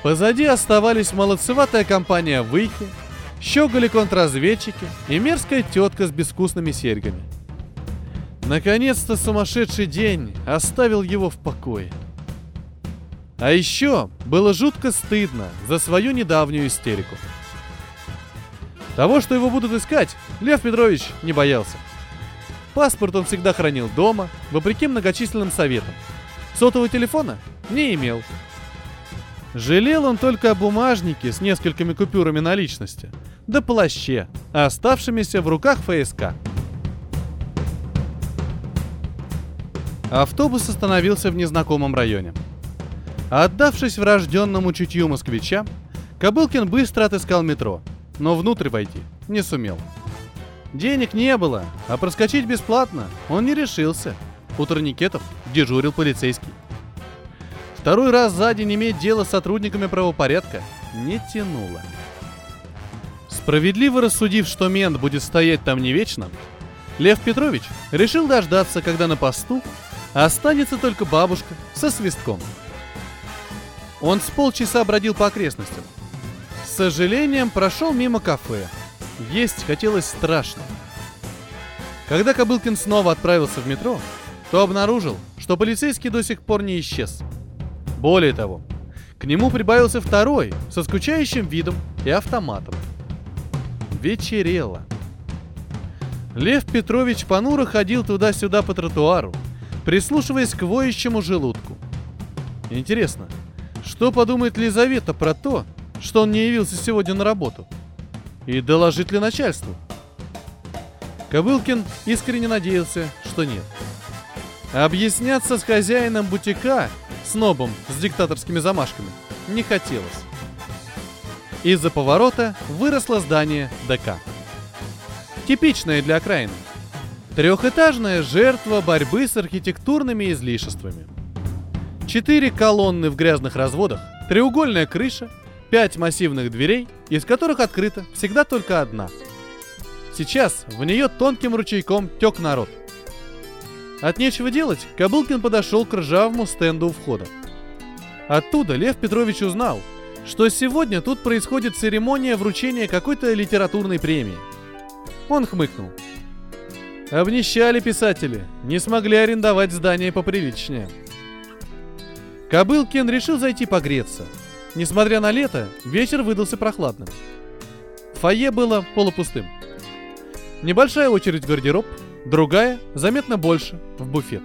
Позади оставались молодцеватая компания Выхи, щеголи контрразведчики и мерзкая тетка с безвкусными серьгами. Наконец-то сумасшедший день оставил его в покое. А еще было жутко стыдно за свою недавнюю истерику. Того, что его будут искать, Лев Петрович не боялся. Паспорт он всегда хранил дома, вопреки многочисленным советам. Сотового телефона не имел. Жалел он только о бумажнике с несколькими купюрами наличности, да плаще, оставшимися в руках ФСК. Автобус остановился в незнакомом районе. Отдавшись врожденному чутью москвича, Кобылкин быстро отыскал метро, но внутрь войти не сумел. Денег не было, а проскочить бесплатно он не решился. У турникетов дежурил полицейский. Второй раз за день иметь дело с сотрудниками правопорядка не тянуло. Справедливо рассудив, что мент будет стоять там не вечно, Лев Петрович решил дождаться, когда на посту останется только бабушка со свистком. Он с полчаса бродил по окрестностям. С сожалением прошел мимо кафе. Есть хотелось страшно. Когда Кобылкин снова отправился в метро, то обнаружил, что полицейский до сих пор не исчез. Более того, к нему прибавился второй, со скучающим видом и автоматом. Вечерело. Лев Петрович понуро ходил туда-сюда по тротуару, прислушиваясь к воющему желудку. Интересно, что подумает Лизавета про то, что он не явился сегодня на работу? И доложит ли начальству? Кобылкин искренне надеялся, что нет. Объясняться с хозяином бутика, снобом с диктаторскими замашками, не хотелось. Из-за поворота выросло здание ДК. Типичное для окраины. Трехэтажная жертва борьбы с архитектурными излишествами. Четыре колонны в грязных разводах, треугольная крыша, пять массивных дверей, из которых открыта всегда только одна. Сейчас в нее тонким ручейком тек народ. От нечего делать, Кобылкин подошел к ржавому стенду у входа. Оттуда Лев Петрович узнал, что сегодня тут происходит церемония вручения какой-то литературной премии. Он хмыкнул. Обнищали писатели, не смогли арендовать здание поприличнее. Кобылкин решил зайти погреться. Несмотря на лето, вечер выдался прохладным. Фойе было полупустым. Небольшая очередь в гардероб, другая, заметно больше, в буфет.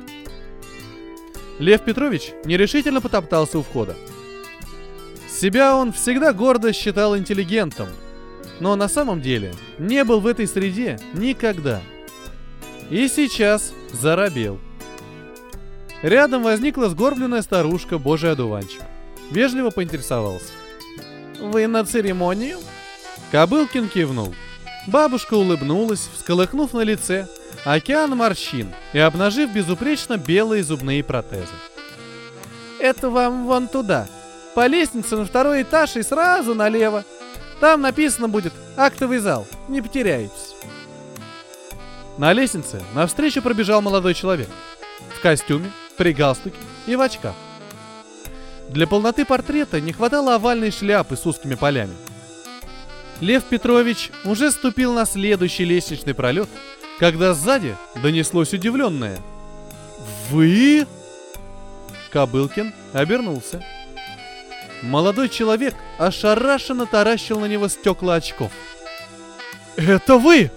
Лев Петрович нерешительно потоптался у входа. Себя он всегда гордо считал интеллигентом, но на самом деле не был в этой среде никогда. И сейчас заробел. Рядом возникла сгорбленная старушка Божий одуванчик. Вежливо поинтересовался. «Вы на церемонию?» Кобылкин кивнул. Бабушка улыбнулась, всколыхнув на лице океан морщин и обнажив безупречно белые зубные протезы. «Это вам вон туда. По лестнице на второй этаж и сразу налево. Там написано будет «Актовый зал». Не потеряетесь». На лестнице навстречу пробежал молодой человек. В костюме, при галстуке и в очках. Для полноты портрета не хватало овальной шляпы с узкими полями. Лев Петрович уже ступил на следующий лестничный пролет, когда сзади донеслось удивленное. «Вы?» Кобылкин обернулся. Молодой человек ошарашенно таращил на него стекла очков. «Это вы?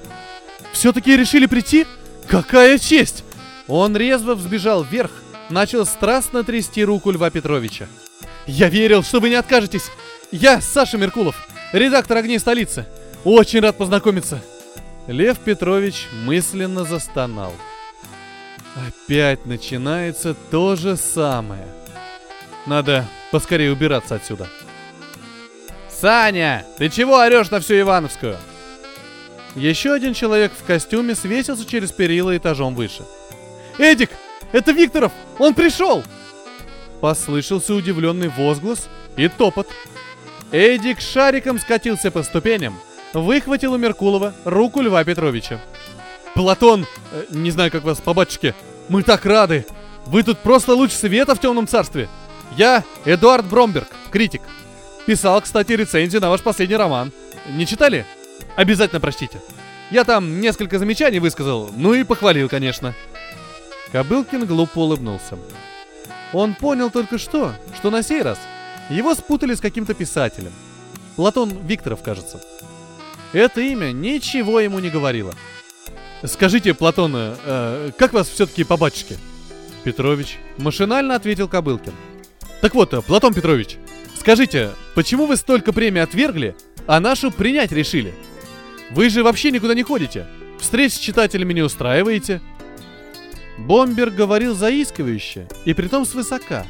Все-таки решили прийти? Какая честь!» Он резво взбежал вверх, начал страстно трясти руку Льва Петровича. «Я верил, что вы не откажетесь! Я Саша Меркулов, редактор «Огней столицы». Очень рад познакомиться!» Лев Петрович мысленно застонал. Опять начинается то же самое. Надо поскорее убираться отсюда. «Саня, ты чего орешь на всю Ивановскую?» Еще один человек в костюме свесился через перила этажом выше. «Эдик, это Викторов! Он пришел!» Послышался удивленный возглас и топот. Эдик шариком скатился по ступеням, выхватил у Меркулова руку Льва Петровича. «Платон, э, не знаю, как вас по батюшке, мы так рады! Вы тут просто луч света в темном царстве! Я Эдуард Бромберг, критик. Писал, кстати, рецензию на ваш последний роман. Не читали? Обязательно прочтите. Я там несколько замечаний высказал, ну и похвалил, конечно. Кобылкин глупо улыбнулся. Он понял только что, что на сей раз его спутали с каким-то писателем. Платон Викторов, кажется. Это имя ничего ему не говорило. Скажите, Платон, э, как вас все-таки по батюшке? Петрович машинально ответил Кобылкин. Так вот, Платон Петрович, скажите, почему вы столько премий отвергли, а нашу принять решили? Вы же вообще никуда не ходите. Встреч с читателями не устраиваете. Бомбер говорил заискивающе, и притом свысока.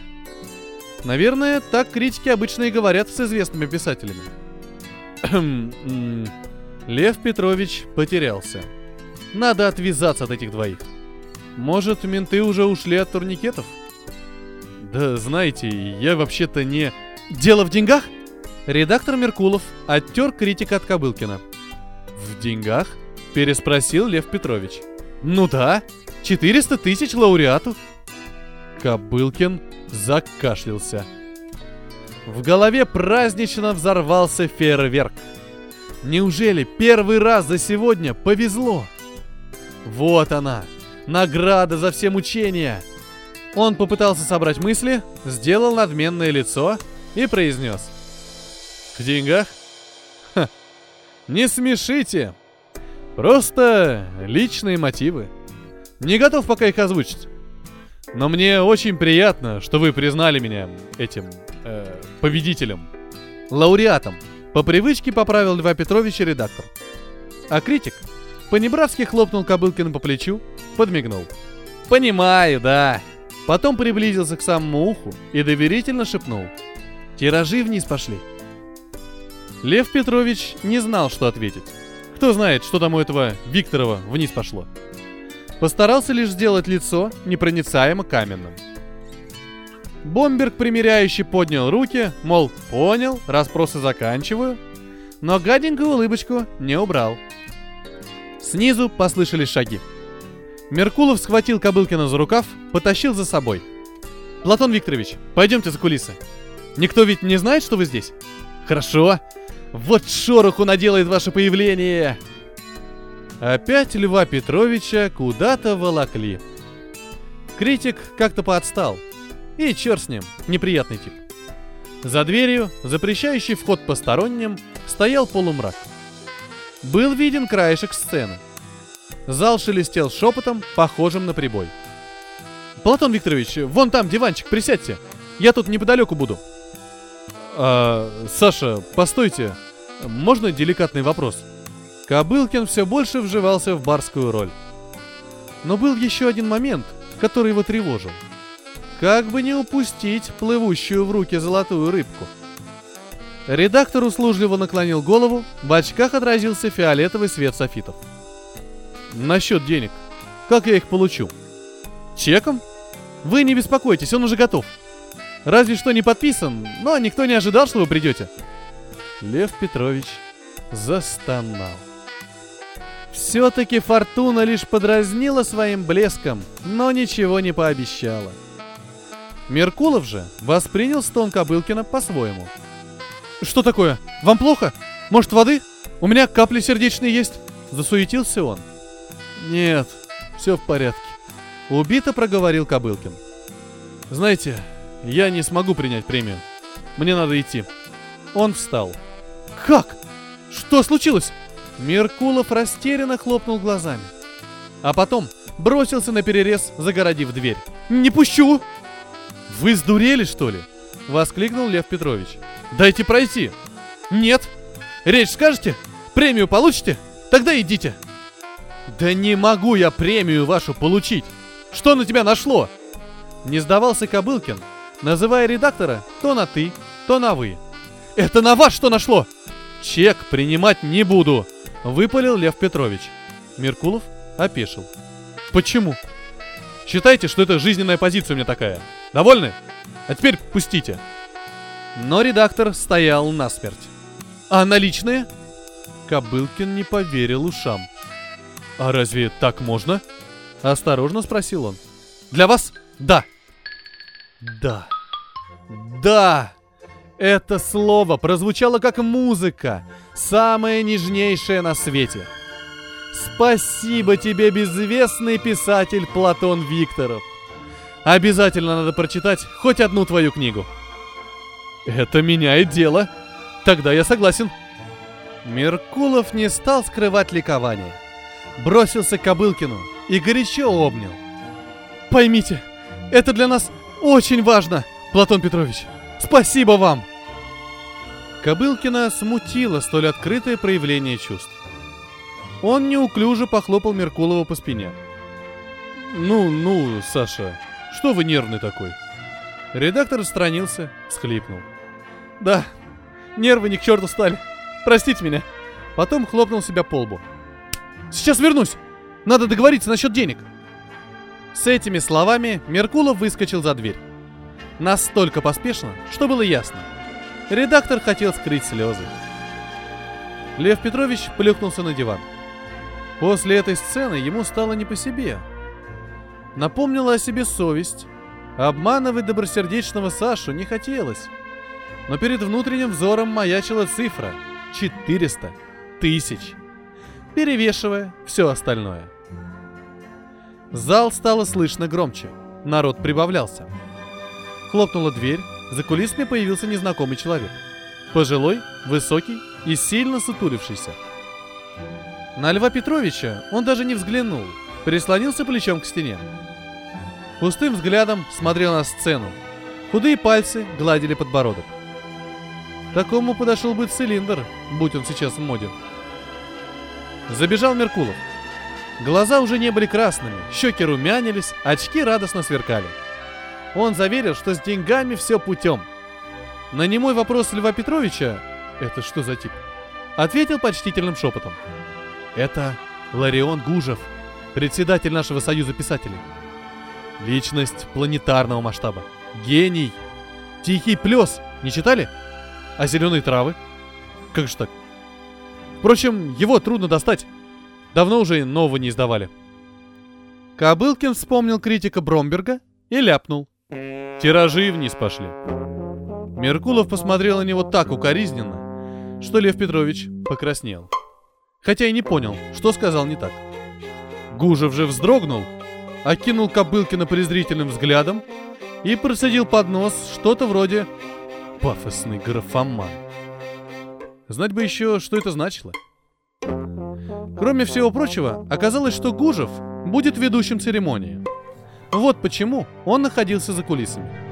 Наверное, так критики обычно и говорят с известными писателями. Лев Петрович потерялся. Надо отвязаться от этих двоих. Может, менты уже ушли от турникетов? Да знаете, я вообще-то не... Дело в деньгах? Редактор Меркулов оттер критика от Кобылкина. В деньгах? Переспросил Лев Петрович. Ну да, 400 тысяч лауреату. Кобылкин закашлялся. В голове празднично взорвался фейерверк. Неужели первый раз за сегодня повезло? Вот она, награда за все мучения. Он попытался собрать мысли, сделал надменное лицо и произнес. В деньгах? Ха, не смешите. Просто личные мотивы. Не готов пока их озвучить. Но мне очень приятно, что вы признали меня этим э, победителем. Лауреатом. По привычке поправил Льва Петровича редактор. А критик Понебратски хлопнул Кобылкина по плечу, подмигнул. «Понимаю, да». Потом приблизился к самому уху и доверительно шепнул. «Тиражи вниз пошли». Лев Петрович не знал, что ответить. Кто знает, что там у этого Викторова вниз пошло. Постарался лишь сделать лицо непроницаемо каменным. Бомберг примиряющий поднял руки, мол, понял, расспросы заканчиваю, но гаденькую улыбочку не убрал – Снизу послышались шаги. Меркулов схватил Кобылкина за рукав, потащил за собой. «Платон Викторович, пойдемте за кулисы. Никто ведь не знает, что вы здесь?» «Хорошо. Вот шороху наделает ваше появление!» Опять Льва Петровича куда-то волокли. Критик как-то поотстал. И черт с ним, неприятный тип. За дверью, запрещающий вход посторонним, стоял полумрак – был виден краешек сцены. Зал шелестел шепотом, похожим на прибой. «Платон Викторович, вон там диванчик, присядьте. Я тут неподалеку буду». А, «Саша, постойте. Можно деликатный вопрос?» Кобылкин все больше вживался в барскую роль. Но был еще один момент, который его тревожил. Как бы не упустить плывущую в руки золотую рыбку – Редактор услужливо наклонил голову, в очках отразился фиолетовый свет софитов. Насчет денег. Как я их получу? Чеком? Вы не беспокойтесь, он уже готов. Разве что не подписан, но никто не ожидал, что вы придете. Лев Петрович застонал. Все-таки фортуна лишь подразнила своим блеском, но ничего не пообещала. Меркулов же воспринял стон Кобылкина по-своему – «Что такое? Вам плохо? Может, воды? У меня капли сердечные есть?» Засуетился он. «Нет, все в порядке», — убито проговорил Кобылкин. «Знаете, я не смогу принять премию. Мне надо идти». Он встал. «Как? Что случилось?» Меркулов растерянно хлопнул глазами. А потом бросился на перерез, загородив дверь. «Не пущу!» «Вы сдурели, что ли?» — воскликнул Лев Петрович. Дайте пройти. Нет. Речь скажете? Премию получите? Тогда идите. Да не могу я премию вашу получить. Что на тебя нашло? Не сдавался Кобылкин, называя редактора то на «ты», то на «вы». Это на вас что нашло? Чек принимать не буду, выпалил Лев Петрович. Меркулов опешил. Почему? Считайте, что это жизненная позиция у меня такая. Довольны? А теперь пустите. Но редактор стоял насмерть. А наличные? Кобылкин не поверил ушам. А разве так можно? Осторожно спросил он. Для вас? Да. Да. Да. Это слово прозвучало как музыка, самое нежнейшее на свете. Спасибо тебе, безвестный писатель Платон Викторов. Обязательно надо прочитать хоть одну твою книгу. Это меняет дело. Тогда я согласен. Меркулов не стал скрывать ликование. Бросился к Кобылкину и горячо обнял. Поймите, это для нас очень важно, Платон Петрович. Спасибо вам! Кобылкина смутило столь открытое проявление чувств. Он неуклюже похлопал Меркулова по спине. «Ну, ну, Саша, что вы нервный такой?» Редактор отстранился, схлипнул. «Да, нервы ни к черту стали. Простите меня». Потом хлопнул себя по лбу. «Сейчас вернусь! Надо договориться насчет денег!» С этими словами Меркулов выскочил за дверь. Настолько поспешно, что было ясно. Редактор хотел скрыть слезы. Лев Петрович плюхнулся на диван. После этой сцены ему стало не по себе. Напомнила о себе совесть. Обманывать добросердечного Сашу не хотелось. Но перед внутренним взором маячила цифра — 400 тысяч, перевешивая все остальное. Зал стало слышно громче. Народ прибавлялся. Хлопнула дверь, за кулисами появился незнакомый человек. Пожилой, высокий и сильно сутулившийся. На Льва Петровича он даже не взглянул, прислонился плечом к стене. Пустым взглядом смотрел на сцену. Худые пальцы гладили подбородок. Такому подошел бы цилиндр, будь он сейчас в моде. Забежал Меркулов. Глаза уже не были красными, щеки румянились, очки радостно сверкали. Он заверил, что с деньгами все путем. На немой вопрос Льва Петровича «Это что за тип?» ответил почтительным шепотом. «Это Ларион Гужев, председатель нашего союза писателей. Личность планетарного масштаба. Гений. Тихий плес. Не читали? А зеленые травы? Как же так? Впрочем, его трудно достать. Давно уже нового не издавали. Кобылкин вспомнил критика Бромберга и ляпнул. Тиражи вниз пошли. Меркулов посмотрел на него так укоризненно, что Лев Петрович покраснел. Хотя и не понял, что сказал не так. Гужев же вздрогнул, окинул Кобылкина презрительным взглядом и просадил под нос что-то вроде «пафосный графоман». Знать бы еще, что это значило. Кроме всего прочего, оказалось, что Гужев будет ведущим церемонии. Вот почему он находился за кулисами.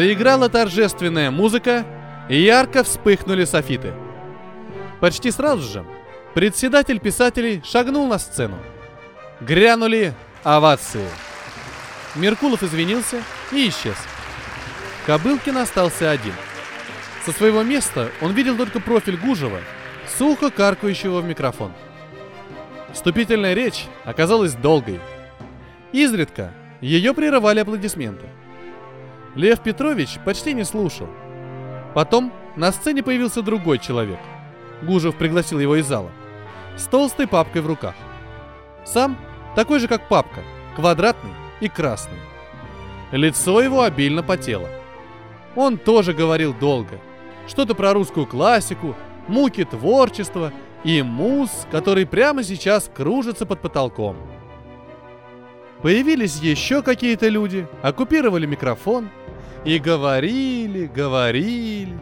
Заиграла торжественная музыка, и ярко вспыхнули софиты. Почти сразу же председатель писателей шагнул на сцену. Грянули овации. Меркулов извинился и исчез. Кобылкин остался один. Со своего места он видел только профиль Гужева, сухо каркающего в микрофон. Вступительная речь оказалась долгой. Изредка ее прерывали аплодисменты. Лев Петрович почти не слушал. Потом на сцене появился другой человек. Гужев пригласил его из зала. С толстой папкой в руках. Сам такой же, как папка, квадратный и красный. Лицо его обильно потело. Он тоже говорил долго. Что-то про русскую классику, муки творчества и мус, который прямо сейчас кружится под потолком. Появились еще какие-то люди, оккупировали микрофон и говорили, говорили.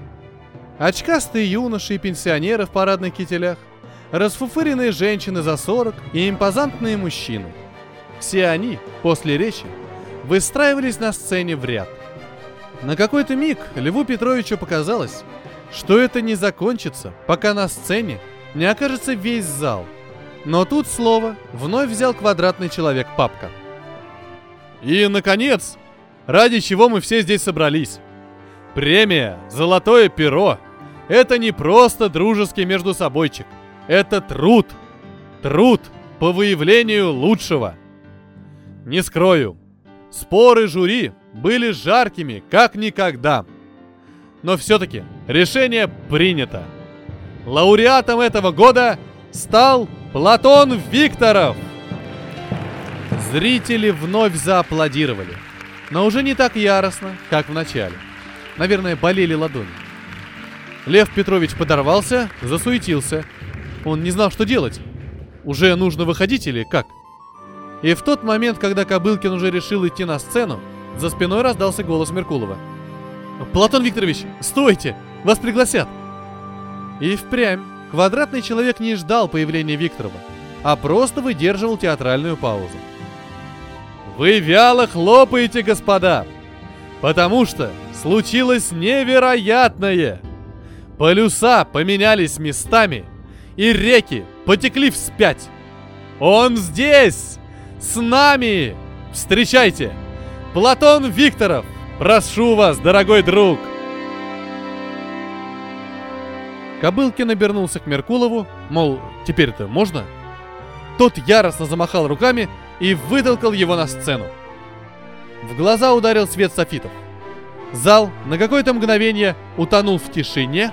Очкастые юноши и пенсионеры в парадных кителях, расфуфыренные женщины за 40 и импозантные мужчины. Все они, после речи, выстраивались на сцене в ряд. На какой-то миг Льву Петровичу показалось, что это не закончится, пока на сцене не окажется весь зал. Но тут слово вновь взял квадратный человек папка. И, наконец, ради чего мы все здесь собрались. Премия «Золотое перо» — это не просто дружеский между собойчик. Это труд. Труд по выявлению лучшего. Не скрою, споры жюри были жаркими, как никогда. Но все-таки решение принято. Лауреатом этого года стал Платон Викторов. Зрители вновь зааплодировали, но уже не так яростно, как в начале. Наверное, болели ладони. Лев Петрович подорвался, засуетился. Он не знал, что делать. Уже нужно выходить или как? И в тот момент, когда Кобылкин уже решил идти на сцену, за спиной раздался голос Меркулова. «Платон Викторович, стойте! Вас пригласят!» И впрямь квадратный человек не ждал появления Викторова, а просто выдерживал театральную паузу. «Вы вяло хлопаете, господа! Потому что случилось невероятное! Полюса поменялись местами, и реки потекли вспять! Он здесь! С нами! Встречайте! Платон Викторов! Прошу вас, дорогой друг!» Кобылкин обернулся к Меркулову, мол, теперь-то можно? Тот яростно замахал руками и вытолкал его на сцену. В глаза ударил свет софитов. Зал на какое-то мгновение утонул в тишине,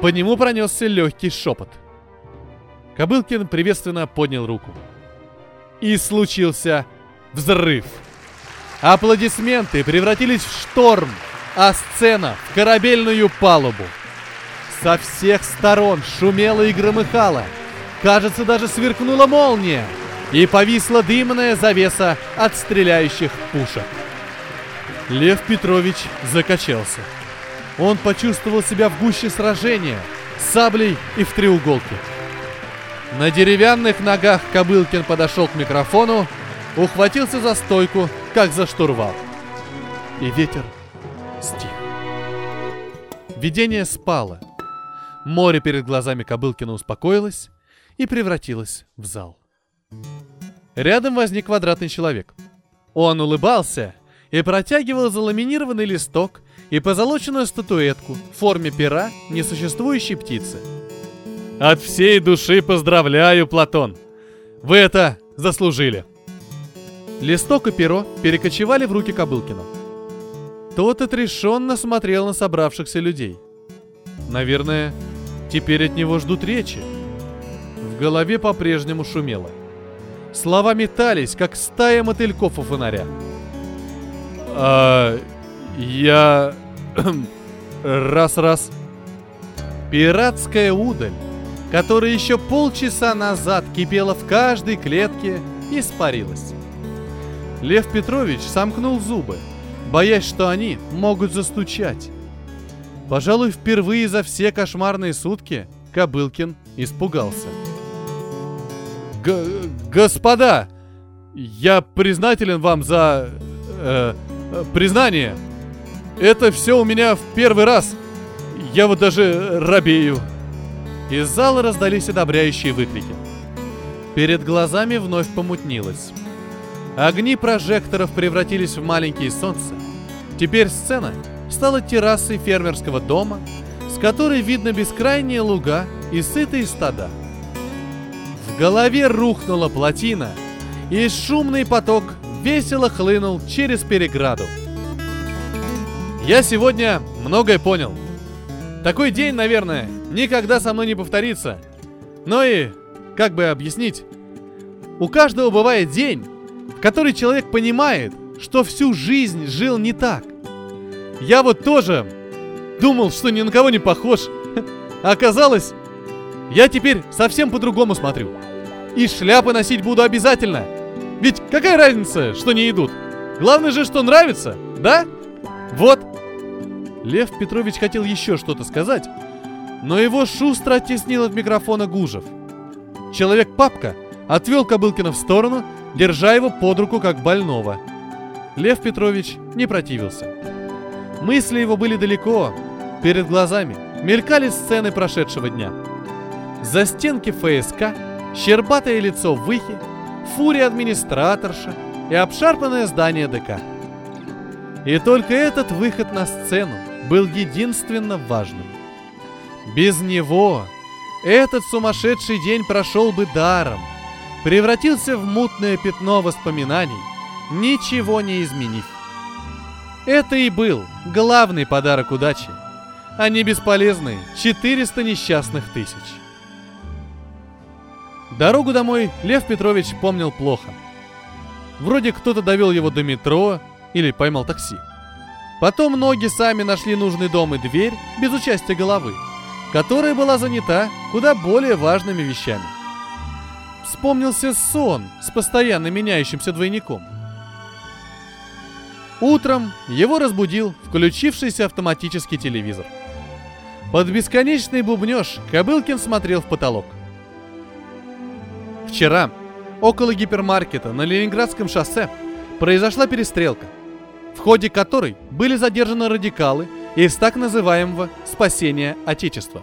по нему пронесся легкий шепот. Кобылкин приветственно поднял руку. И случился взрыв. Аплодисменты превратились в шторм, а сцена в корабельную палубу. Со всех сторон шумело и громыхало. Кажется, даже сверкнула молния. И повисла дымная завеса от стреляющих пушек. Лев Петрович закачался. Он почувствовал себя в гуще сражения, с саблей и в треуголке. На деревянных ногах Кобылкин подошел к микрофону, ухватился за стойку, как за штурвал. И ветер стих. Видение спало. Море перед глазами Кобылкина успокоилось и превратилось в зал. Рядом возник квадратный человек. Он улыбался и протягивал заламинированный листок и позолоченную статуэтку в форме пера несуществующей птицы. От всей души поздравляю, Платон! Вы это заслужили! Листок и перо перекочевали в руки Кобылкина. Тот отрешенно смотрел на собравшихся людей. Наверное, теперь от него ждут речи. В голове по-прежнему шумело. Слова метались, как стая мотыльков у фонаря. А, я... Раз-раз. Пиратская удаль, которая еще полчаса назад кипела в каждой клетке, испарилась. Лев Петрович сомкнул зубы, боясь, что они могут застучать. Пожалуй, впервые за все кошмарные сутки Кобылкин испугался. Г- господа, я признателен вам за э, признание. Это все у меня в первый раз. Я вот даже робею. Из зала раздались одобряющие выкрики. Перед глазами вновь помутнилось. Огни прожекторов превратились в маленькие солнца. Теперь сцена стала террасой фермерского дома, с которой видно бескрайние луга и сытые стада. В голове рухнула плотина, и шумный поток весело хлынул через переграду. Я сегодня многое понял. Такой день, наверное, никогда со мной не повторится. Но и, как бы объяснить, у каждого бывает день, в который человек понимает, что всю жизнь жил не так. Я вот тоже думал, что ни на кого не похож. А оказалось, я теперь совсем по-другому смотрю. И шляпы носить буду обязательно. Ведь какая разница, что не идут? Главное же, что нравится, да? Вот. Лев Петрович хотел еще что-то сказать, но его шустро оттеснил от микрофона Гужев. Человек-папка отвел Кобылкина в сторону держа его под руку как больного. Лев Петрович не противился. Мысли его были далеко, перед глазами, мелькали сцены прошедшего дня. За стенки ФСК, щербатое лицо Выхи, фурия администраторша и обшарпанное здание ДК. И только этот выход на сцену был единственно важным. Без него этот сумасшедший день прошел бы даром, превратился в мутное пятно воспоминаний, ничего не изменив. Это и был главный подарок удачи, а не бесполезные 400 несчастных тысяч. Дорогу домой Лев Петрович помнил плохо. Вроде кто-то довел его до метро или поймал такси. Потом ноги сами нашли нужный дом и дверь без участия головы, которая была занята куда более важными вещами. Вспомнился сон с постоянно меняющимся двойником – Утром его разбудил включившийся автоматический телевизор. Под бесконечный бубнеж Кобылкин смотрел в потолок. Вчера около гипермаркета на Ленинградском шоссе произошла перестрелка, в ходе которой были задержаны радикалы из так называемого «спасения Отечества».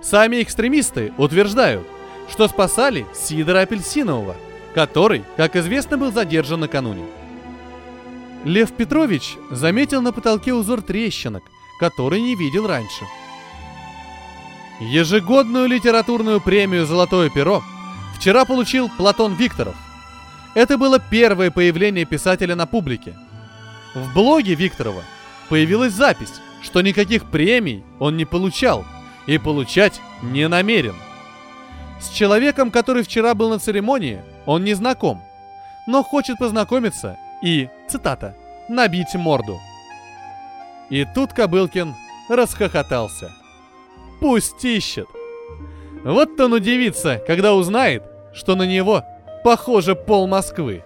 Сами экстремисты утверждают, что спасали Сидора Апельсинового, который, как известно, был задержан накануне – Лев Петрович заметил на потолке узор трещинок, который не видел раньше. Ежегодную литературную премию «Золотое перо» вчера получил Платон Викторов. Это было первое появление писателя на публике. В блоге Викторова появилась запись, что никаких премий он не получал и получать не намерен. С человеком, который вчера был на церемонии, он не знаком, но хочет познакомиться и, цитата, «набить морду». И тут Кобылкин расхохотался. Пусть ищет. Вот он удивится, когда узнает, что на него похоже пол Москвы.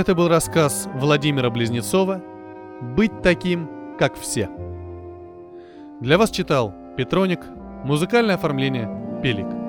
Это был рассказ Владимира Близнецова «Быть таким, как все». Для вас читал Петроник, музыкальное оформление «Пелик».